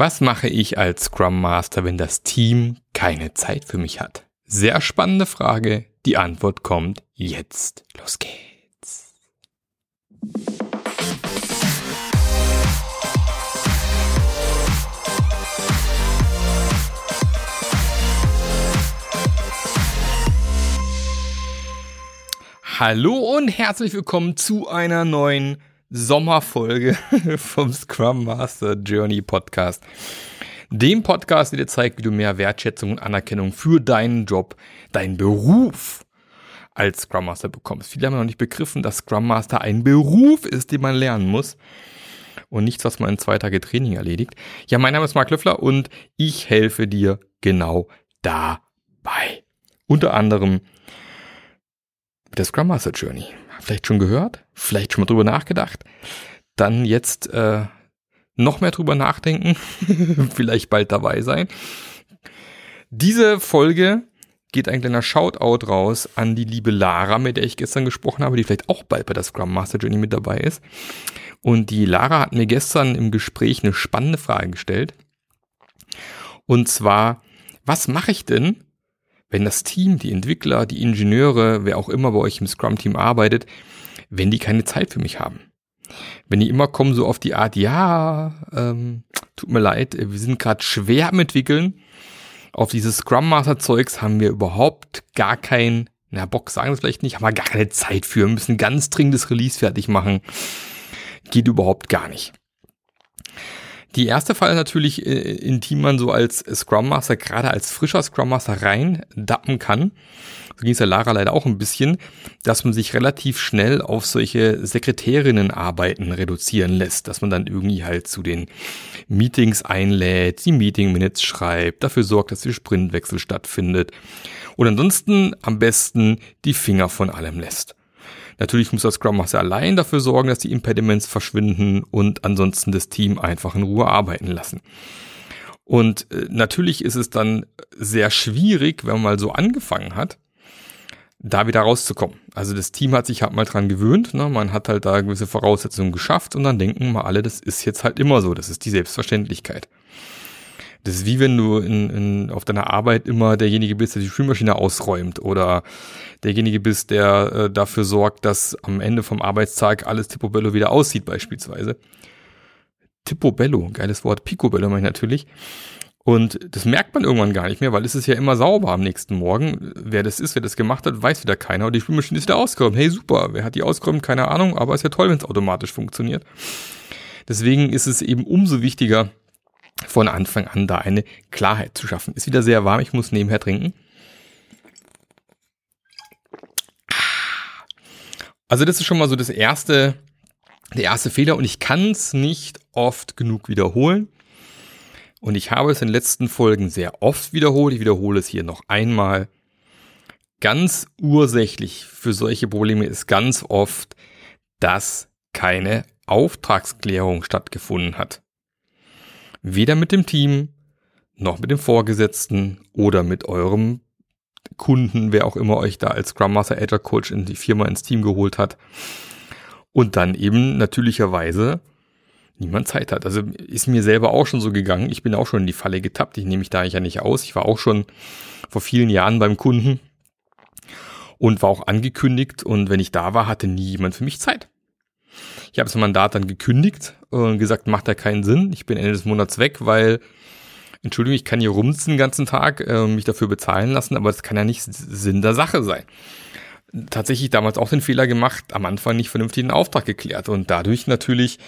Was mache ich als Scrum Master, wenn das Team keine Zeit für mich hat? Sehr spannende Frage. Die Antwort kommt jetzt. Los geht's. Hallo und herzlich willkommen zu einer neuen Sommerfolge vom Scrum Master Journey Podcast. Dem Podcast, der dir zeigt, wie du mehr Wertschätzung und Anerkennung für deinen Job, deinen Beruf als Scrum Master bekommst. Viele haben noch nicht begriffen, dass Scrum Master ein Beruf ist, den man lernen muss und nichts, was man in zwei Tage Training erledigt. Ja, mein Name ist Mark Löffler und ich helfe dir genau dabei. Unter anderem mit der Scrum Master Journey vielleicht schon gehört, vielleicht schon mal drüber nachgedacht, dann jetzt äh, noch mehr drüber nachdenken, vielleicht bald dabei sein. Diese Folge geht ein kleiner Shoutout raus an die liebe Lara, mit der ich gestern gesprochen habe, die vielleicht auch bald bei der Scrum Master Journey mit dabei ist. Und die Lara hat mir gestern im Gespräch eine spannende Frage gestellt. Und zwar, was mache ich denn, wenn das Team, die Entwickler, die Ingenieure, wer auch immer bei euch im Scrum-Team arbeitet, wenn die keine Zeit für mich haben. Wenn die immer kommen so auf die Art, ja, ähm, tut mir leid, wir sind gerade schwer am entwickeln. Auf dieses Scrum Master Zeugs haben wir überhaupt gar kein, na Bock sagen wir vielleicht nicht, haben wir gar keine Zeit für, wir müssen ganz dringendes Release fertig machen. Geht überhaupt gar nicht. Die erste Fall natürlich, äh, in die man so als Scrum Master, gerade als frischer Scrum Master rein dappen kann. So ging es ja Lara leider auch ein bisschen, dass man sich relativ schnell auf solche Sekretärinnenarbeiten reduzieren lässt, dass man dann irgendwie halt zu den Meetings einlädt, die Meeting Minutes schreibt, dafür sorgt, dass der Sprintwechsel stattfindet und ansonsten am besten die Finger von allem lässt. Natürlich muss der Scrum Master allein dafür sorgen, dass die Impediments verschwinden und ansonsten das Team einfach in Ruhe arbeiten lassen. Und äh, natürlich ist es dann sehr schwierig, wenn man mal so angefangen hat, da wieder rauszukommen. Also das Team hat sich halt mal dran gewöhnt, ne? man hat halt da gewisse Voraussetzungen geschafft und dann denken mal alle, das ist jetzt halt immer so, das ist die Selbstverständlichkeit. Das ist wie wenn du in, in, auf deiner Arbeit immer derjenige bist, der die Spülmaschine ausräumt oder derjenige bist, der äh, dafür sorgt, dass am Ende vom Arbeitstag alles Tippobello wieder aussieht beispielsweise. Tippobello, geiles Wort, Picobello meine ich natürlich. Und das merkt man irgendwann gar nicht mehr, weil es ist ja immer sauber am nächsten Morgen. Wer das ist, wer das gemacht hat, weiß wieder keiner. Und die Spülmaschine ist wieder ausgeräumt. Hey, super, wer hat die ausgeräumt? Keine Ahnung, aber ist ja toll, wenn es automatisch funktioniert. Deswegen ist es eben umso wichtiger, von Anfang an da eine Klarheit zu schaffen. Ist wieder sehr warm, ich muss nebenher trinken. Also das ist schon mal so das erste, der erste Fehler und ich kann es nicht oft genug wiederholen. Und ich habe es in den letzten Folgen sehr oft wiederholt. Ich wiederhole es hier noch einmal. Ganz ursächlich für solche Probleme ist ganz oft, dass keine Auftragsklärung stattgefunden hat. Weder mit dem Team, noch mit dem Vorgesetzten oder mit eurem Kunden, wer auch immer euch da als Scrum Master Agile Coach in die Firma ins Team geholt hat. Und dann eben natürlicherweise niemand Zeit hat. Also ist mir selber auch schon so gegangen. Ich bin auch schon in die Falle getappt. Ich nehme mich da ja nicht aus. Ich war auch schon vor vielen Jahren beim Kunden und war auch angekündigt. Und wenn ich da war, hatte nie jemand für mich Zeit. Ich habe das Mandat dann gekündigt und gesagt, macht ja keinen Sinn. Ich bin Ende des Monats weg, weil, Entschuldigung, ich kann hier rumsitzen den ganzen Tag, äh, mich dafür bezahlen lassen, aber das kann ja nicht Sinn der Sache sein. Tatsächlich damals auch den Fehler gemacht, am Anfang nicht vernünftig den Auftrag geklärt und dadurch natürlich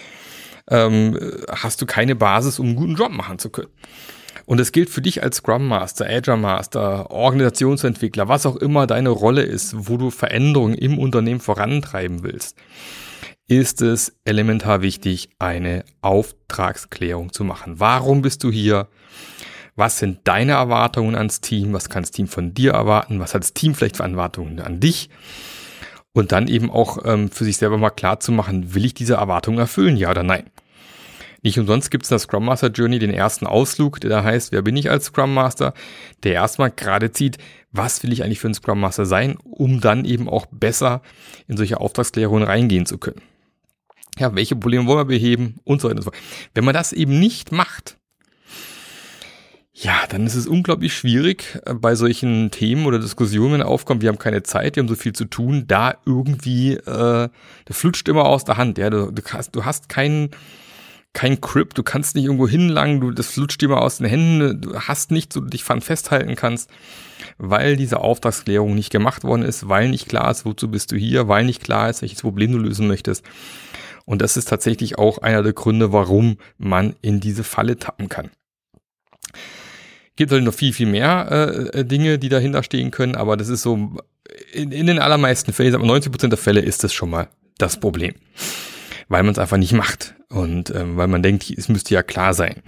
ähm, hast du keine Basis, um einen guten Job machen zu können. Und es gilt für dich als Scrum Master, Agile Master, Organisationsentwickler, was auch immer deine Rolle ist, wo du Veränderungen im Unternehmen vorantreiben willst ist es elementar wichtig, eine Auftragsklärung zu machen. Warum bist du hier? Was sind deine Erwartungen ans Team? Was kann das Team von dir erwarten? Was hat das Team vielleicht für Erwartungen an dich? Und dann eben auch ähm, für sich selber mal klar zu machen, will ich diese Erwartungen erfüllen, ja oder nein? Nicht umsonst gibt es in der Scrum Master Journey den ersten Ausflug, der da heißt, wer bin ich als Scrum Master, der erstmal gerade zieht, was will ich eigentlich für ein Scrum Master sein, um dann eben auch besser in solche Auftragsklärungen reingehen zu können ja, welche Probleme wollen wir beheben und so weiter und so fort. Wenn man das eben nicht macht, ja, dann ist es unglaublich schwierig äh, bei solchen Themen oder Diskussionen, wenn aufkommt, wir haben keine Zeit, wir haben so viel zu tun, da irgendwie, äh, das flutscht immer aus der Hand, ja, du, du hast, du hast keinen, kein Grip, du kannst nicht irgendwo hinlangen, du, das flutscht mal aus den Händen, du hast nicht, so dich fand festhalten kannst, weil diese Auftragsklärung nicht gemacht worden ist, weil nicht klar ist, wozu bist du hier, weil nicht klar ist, welches Problem du lösen möchtest. Und das ist tatsächlich auch einer der Gründe, warum man in diese Falle tappen kann gibt halt noch viel, viel mehr äh, äh, Dinge, die dahinter stehen können, aber das ist so, in, in den allermeisten Fällen, aber 90 Prozent der Fälle ist das schon mal das Problem. Weil man es einfach nicht macht und ähm, weil man denkt, es müsste ja klar sein.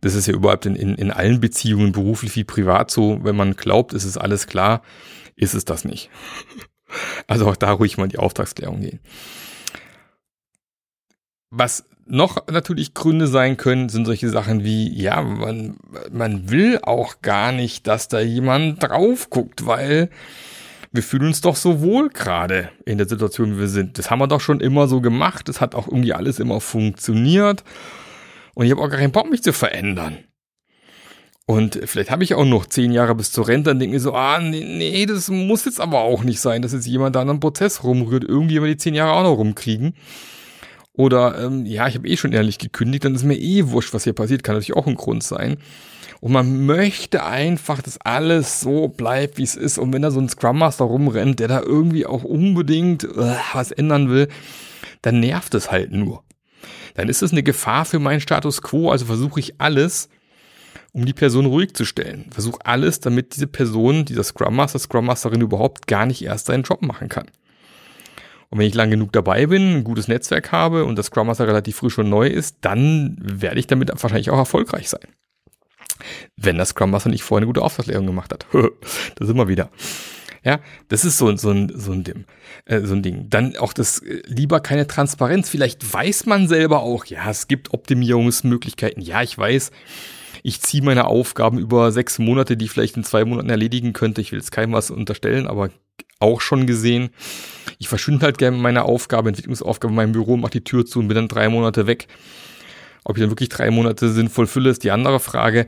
Das ist ja überhaupt in, in, in allen Beziehungen, beruflich wie privat so, wenn man glaubt, es ist alles klar, ist es das nicht. Also auch da ruhig mal in die Auftragsklärung gehen. Was noch natürlich Gründe sein können, sind solche Sachen wie, ja, man, man will auch gar nicht, dass da jemand drauf guckt, weil wir fühlen uns doch so wohl gerade in der Situation, wie wir sind. Das haben wir doch schon immer so gemacht. Das hat auch irgendwie alles immer funktioniert. Und ich habe auch gar keinen Bock, mich zu verändern. Und vielleicht habe ich auch noch zehn Jahre bis zur Rente und denke mir so, ah, nee, nee, das muss jetzt aber auch nicht sein, dass jetzt jemand da an einem Prozess rumrührt. Irgendwie über die zehn Jahre auch noch rumkriegen. Oder ähm, ja, ich habe eh schon ehrlich gekündigt, dann ist mir eh wurscht, was hier passiert, kann natürlich auch ein Grund sein. Und man möchte einfach, dass alles so bleibt, wie es ist. Und wenn da so ein Scrum Master rumrennt, der da irgendwie auch unbedingt äh, was ändern will, dann nervt es halt nur. Dann ist es eine Gefahr für meinen Status quo. Also versuche ich alles, um die Person ruhig zu stellen. Versuche alles, damit diese Person, dieser Scrum Master, Scrum Masterin überhaupt gar nicht erst seinen Job machen kann. Und wenn ich lang genug dabei bin, ein gutes Netzwerk habe und das Scrum Master relativ früh schon neu ist, dann werde ich damit wahrscheinlich auch erfolgreich sein. Wenn das Scrum Master nicht vorher eine gute Auftragslehrung gemacht hat. das immer wieder. Ja, das ist so, so, ein, so, ein, Ding, äh, so ein Ding. Dann auch das äh, lieber keine Transparenz. Vielleicht weiß man selber auch, ja, es gibt Optimierungsmöglichkeiten. Ja, ich weiß, ich ziehe meine Aufgaben über sechs Monate, die ich vielleicht in zwei Monaten erledigen könnte. Ich will jetzt keinem was unterstellen, aber auch schon gesehen. Ich verschwinde halt gerne meine Aufgabe, Entwicklungsaufgabe in meinem Büro, mache die Tür zu und bin dann drei Monate weg. Ob ich dann wirklich drei Monate sinnvoll fülle, ist die andere Frage.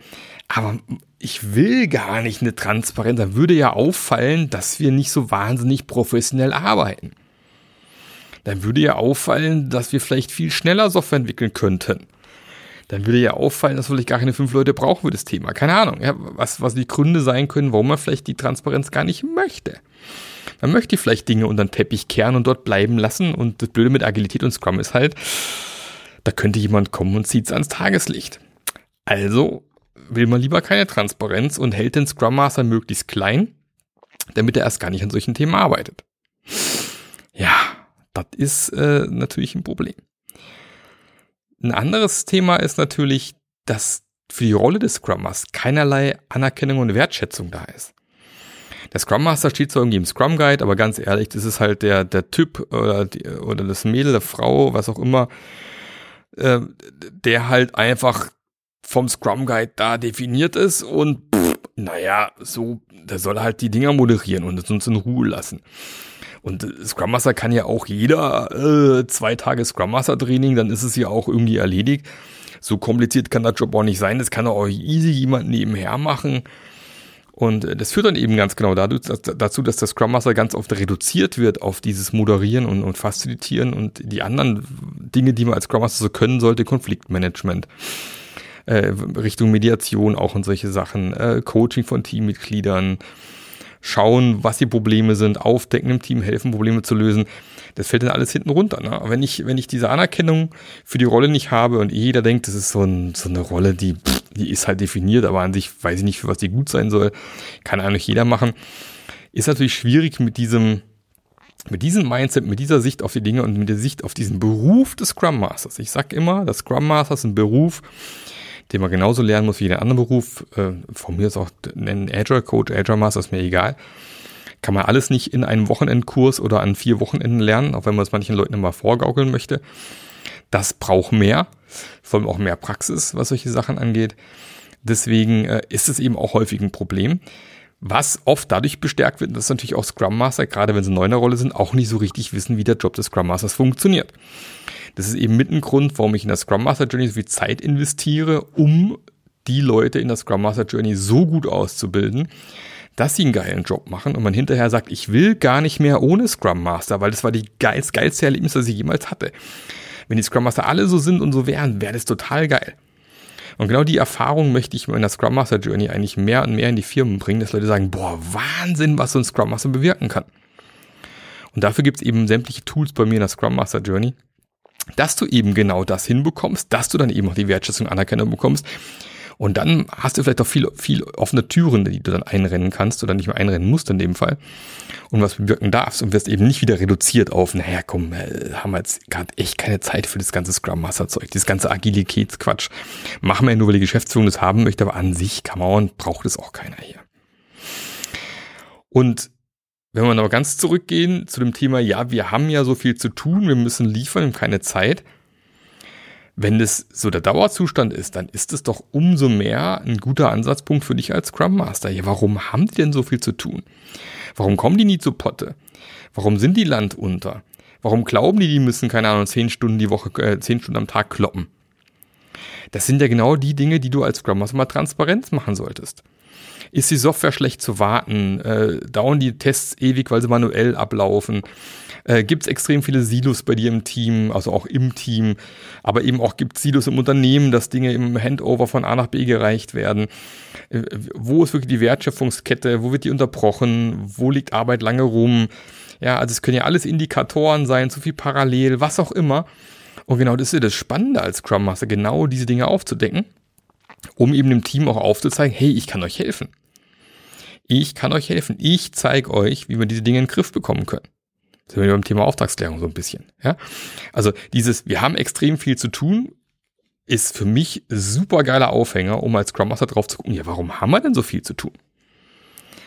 Aber ich will gar nicht eine Transparenz. Da würde ja auffallen, dass wir nicht so wahnsinnig professionell arbeiten. Dann würde ja auffallen, dass wir vielleicht viel schneller Software entwickeln könnten. Dann würde ja auffallen, dass vielleicht gar keine fünf Leute brauchen für das Thema. Keine Ahnung, ja, was, was die Gründe sein können, warum man vielleicht die Transparenz gar nicht möchte. Man möchte vielleicht Dinge unter den Teppich kehren und dort bleiben lassen. Und das Blöde mit Agilität und Scrum ist halt, da könnte jemand kommen und zieht es ans Tageslicht. Also will man lieber keine Transparenz und hält den Scrum Master möglichst klein, damit er erst gar nicht an solchen Themen arbeitet. Ja, das ist äh, natürlich ein Problem. Ein anderes Thema ist natürlich, dass für die Rolle des Scrum Masters keinerlei Anerkennung und Wertschätzung da ist. Der Scrum Master steht zwar irgendwie im Scrum Guide, aber ganz ehrlich, das ist halt der, der Typ oder, die, oder das Mädel, der Frau, was auch immer, äh, der halt einfach vom Scrum Guide da definiert ist und pff, naja, so, der soll halt die Dinger moderieren und uns in Ruhe lassen. Und Scrum Master kann ja auch jeder äh, zwei Tage Scrum Master Training, dann ist es ja auch irgendwie erledigt. So kompliziert kann der Job auch nicht sein. Das kann auch easy jemand nebenher machen. Und äh, das führt dann eben ganz genau dazu, dass der Scrum Master ganz oft reduziert wird auf dieses Moderieren und, und Facilitieren und die anderen Dinge, die man als Scrum Master so können sollte, Konfliktmanagement. Äh, Richtung Mediation auch und solche Sachen, äh, Coaching von Teammitgliedern, schauen, was die Probleme sind, aufdecken im Team, helfen, Probleme zu lösen. Das fällt dann alles hinten runter. Ne? Wenn ich, wenn ich diese Anerkennung für die Rolle nicht habe und jeder denkt, das ist so, ein, so eine Rolle, die die ist halt definiert, aber an sich weiß ich nicht, für was die gut sein soll. Kann eigentlich jeder machen. Ist natürlich schwierig mit diesem, mit diesem Mindset, mit dieser Sicht auf die Dinge und mit der Sicht auf diesen Beruf des Scrum Masters. Ich sag immer, das Scrum Master ist ein Beruf, den man genauso lernen muss wie jeder andere Beruf. Äh, von mir ist auch ein Agile Coach, Agile Master ist mir egal. Kann man alles nicht in einem Wochenendkurs oder an vier Wochenenden lernen, auch wenn man es manchen Leuten immer vorgaukeln möchte. Das braucht mehr, vor allem auch mehr Praxis, was solche Sachen angeht. Deswegen äh, ist es eben auch häufig ein Problem. Was oft dadurch bestärkt wird, dass natürlich auch Scrum Master, gerade wenn sie neu in der Rolle sind, auch nicht so richtig wissen, wie der Job des Scrum Masters funktioniert. Das ist eben mit ein Grund, warum ich in der Scrum Master Journey so viel Zeit investiere, um die Leute in der Scrum Master Journey so gut auszubilden, dass sie einen geilen Job machen und man hinterher sagt, ich will gar nicht mehr ohne Scrum Master, weil das war die geilste, geilste Erlebnis, das ich jemals hatte. Wenn die Scrum Master alle so sind und so wären, wäre das total geil. Und genau die Erfahrung möchte ich in der Scrum Master Journey eigentlich mehr und mehr in die Firmen bringen, dass Leute sagen, boah, Wahnsinn, was so ein Scrum Master bewirken kann. Und dafür gibt es eben sämtliche Tools bei mir in der Scrum Master Journey, dass du eben genau das hinbekommst, dass du dann eben auch die Wertschätzung und Anerkennung bekommst, und dann hast du vielleicht auch viel, viel offene Türen, die du dann einrennen kannst oder nicht mehr einrennen musst in dem Fall und was bewirken darfst und wirst eben nicht wieder reduziert auf, naja, komm, äh, haben wir jetzt gerade echt keine Zeit für das ganze Scrum Master Zeug, dieses ganze Agilitätsquatsch. Machen wir ja nur, weil die Geschäftsführung das haben möchte, aber an sich, come on, braucht es auch keiner hier. Und wenn wir aber ganz zurückgehen zu dem Thema, ja, wir haben ja so viel zu tun, wir müssen liefern, wir haben keine Zeit, wenn das so der Dauerzustand ist, dann ist es doch umso mehr ein guter Ansatzpunkt für dich als Scrum Master. Ja, warum haben die denn so viel zu tun? Warum kommen die nie zu Potte? Warum sind die Land unter? Warum glauben die, die müssen, keine Ahnung, zehn Stunden die Woche, äh, zehn Stunden am Tag kloppen? Das sind ja genau die Dinge, die du als Scrum Master mal transparent machen solltest. Ist die Software schlecht zu warten? Äh, dauern die Tests ewig, weil sie manuell ablaufen? Äh, gibt es extrem viele Silos bei dir im Team, also auch im Team, aber eben auch gibt es Silos im Unternehmen, dass Dinge im Handover von A nach B gereicht werden. Äh, wo ist wirklich die Wertschöpfungskette? Wo wird die unterbrochen? Wo liegt Arbeit lange rum? Ja, also es können ja alles Indikatoren sein, zu viel parallel, was auch immer. Und genau das ist ja das Spannende als Scrum Master, genau diese Dinge aufzudecken, um eben dem Team auch aufzuzeigen, hey, ich kann euch helfen. Ich kann euch helfen. Ich zeige euch, wie wir diese Dinge in den Griff bekommen können. Das sind wir beim Thema Auftragsklärung so ein bisschen. Ja? Also dieses, wir haben extrem viel zu tun, ist für mich super geiler Aufhänger, um als Scrum Master drauf zu gucken, ja, warum haben wir denn so viel zu tun?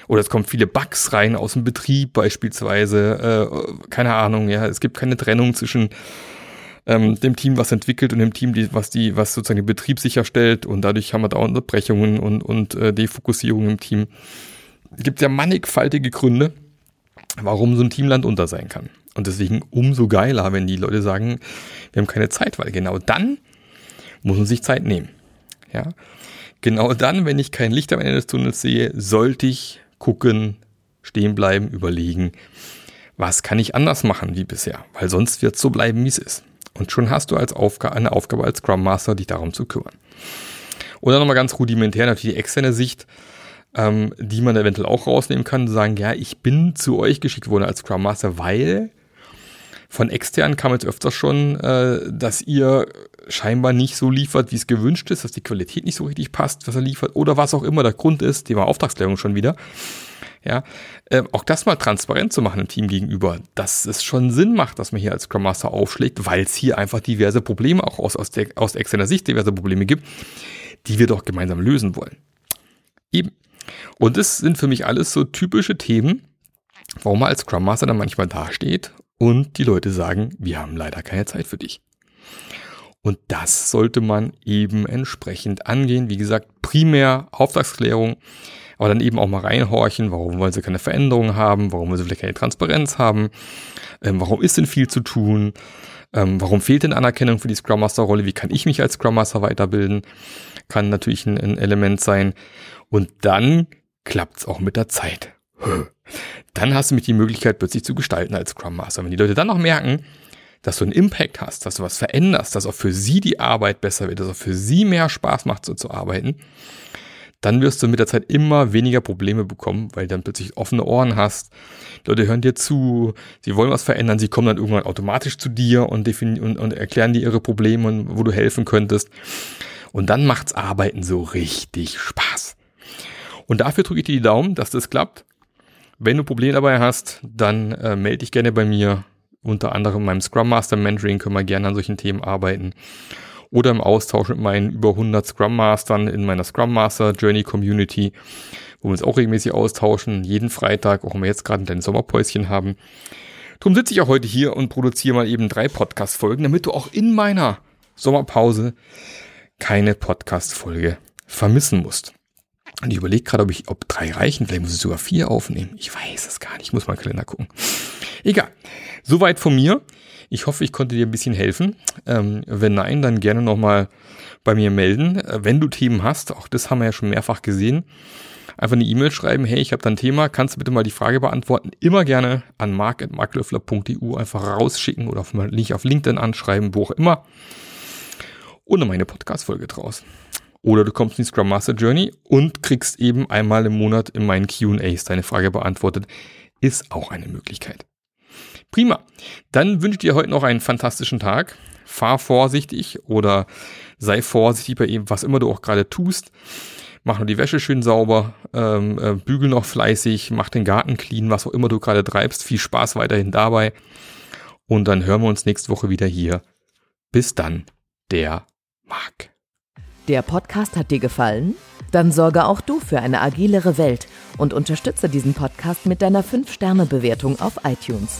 Oder es kommen viele Bugs rein aus dem Betrieb beispielsweise, äh, keine Ahnung, ja, es gibt keine Trennung zwischen ähm, dem Team, was entwickelt und dem Team, die, was die, was sozusagen den Betrieb sicherstellt und dadurch haben wir da Unterbrechungen und, und äh, Defokussierung im Team gibt ja mannigfaltige Gründe, warum so ein Teamland unter sein kann. Und deswegen umso geiler, wenn die Leute sagen, wir haben keine Zeit, weil genau dann muss man sich Zeit nehmen. Ja, genau dann, wenn ich kein Licht am Ende des Tunnels sehe, sollte ich gucken, stehen bleiben, überlegen, was kann ich anders machen wie bisher, weil sonst wird es so bleiben, wie es ist. Und schon hast du als Aufgabe, eine Aufgabe als Scrum Master, dich darum zu kümmern. Oder nochmal ganz rudimentär natürlich die externe Sicht ähm, die man eventuell auch rausnehmen kann, sagen, ja, ich bin zu euch geschickt worden als Scrum Master, weil von extern kam jetzt öfters schon, äh, dass ihr scheinbar nicht so liefert, wie es gewünscht ist, dass die Qualität nicht so richtig passt, was er liefert, oder was auch immer der Grund ist, Thema Auftragsklärung schon wieder. Ja, äh, auch das mal transparent zu machen im Team gegenüber, dass es schon Sinn macht, dass man hier als Scrum Master aufschlägt, weil es hier einfach diverse Probleme auch aus, aus, der, aus externer Sicht diverse Probleme gibt, die wir doch gemeinsam lösen wollen. Eben. Und das sind für mich alles so typische Themen, warum man als Scrum Master dann manchmal dasteht und die Leute sagen, wir haben leider keine Zeit für dich. Und das sollte man eben entsprechend angehen. Wie gesagt, primär Auftragsklärung, aber dann eben auch mal reinhorchen, warum wollen sie keine Veränderungen haben, warum wollen sie vielleicht keine Transparenz haben, ähm, warum ist denn viel zu tun, ähm, warum fehlt denn Anerkennung für die Scrum Master Rolle, wie kann ich mich als Scrum Master weiterbilden, kann natürlich ein, ein Element sein. Und dann klappt's auch mit der Zeit. Dann hast du mit die Möglichkeit, plötzlich zu gestalten als Scrum Master. Wenn die Leute dann noch merken, dass du einen Impact hast, dass du was veränderst, dass auch für sie die Arbeit besser wird, dass auch für sie mehr Spaß macht, so zu arbeiten, dann wirst du mit der Zeit immer weniger Probleme bekommen, weil du dann plötzlich offene Ohren hast. Leute hören dir zu, sie wollen was verändern, sie kommen dann irgendwann automatisch zu dir und, und, und erklären dir ihre Probleme und wo du helfen könntest. Und dann macht's Arbeiten so richtig Spaß. Und dafür drücke ich dir die Daumen, dass das klappt. Wenn du Probleme dabei hast, dann äh, melde dich gerne bei mir. Unter anderem in meinem Scrum Master Mentoring können wir gerne an solchen Themen arbeiten. Oder im Austausch mit meinen über 100 Scrum Mastern in meiner Scrum Master Journey Community, wo wir uns auch regelmäßig austauschen. Jeden Freitag, auch wenn wir jetzt gerade ein Sommerpäuschen haben. Drum sitze ich auch heute hier und produziere mal eben drei Podcast-Folgen, damit du auch in meiner Sommerpause keine Podcast-Folge vermissen musst. Und ich überlege gerade, ob ich, ob drei reichen, vielleicht muss ich sogar vier aufnehmen. Ich weiß es gar nicht, ich muss mal Kalender gucken. Egal. Soweit von mir. Ich hoffe, ich konnte dir ein bisschen helfen. Ähm, wenn nein, dann gerne nochmal bei mir melden. Äh, wenn du Themen hast, auch das haben wir ja schon mehrfach gesehen, einfach eine E-Mail schreiben, hey, ich habe da ein Thema, kannst du bitte mal die Frage beantworten? Immer gerne an mark.marklöffler.eu einfach rausschicken oder nicht auf LinkedIn anschreiben, wo auch immer. Und dann meine Podcast-Folge draus. Oder du kommst in die Scrum Master Journey und kriegst eben einmal im Monat in meinen QAs deine Frage beantwortet. Ist auch eine Möglichkeit. Prima. Dann wünsche ich dir heute noch einen fantastischen Tag. Fahr vorsichtig oder sei vorsichtig bei ihm, was immer du auch gerade tust. Mach nur die Wäsche schön sauber, ähm, äh, bügel noch fleißig, mach den Garten clean, was auch immer du gerade treibst. Viel Spaß weiterhin dabei. Und dann hören wir uns nächste Woche wieder hier. Bis dann, der Marc. Der Podcast hat dir gefallen? Dann sorge auch du für eine agilere Welt und unterstütze diesen Podcast mit deiner 5-Sterne-Bewertung auf iTunes.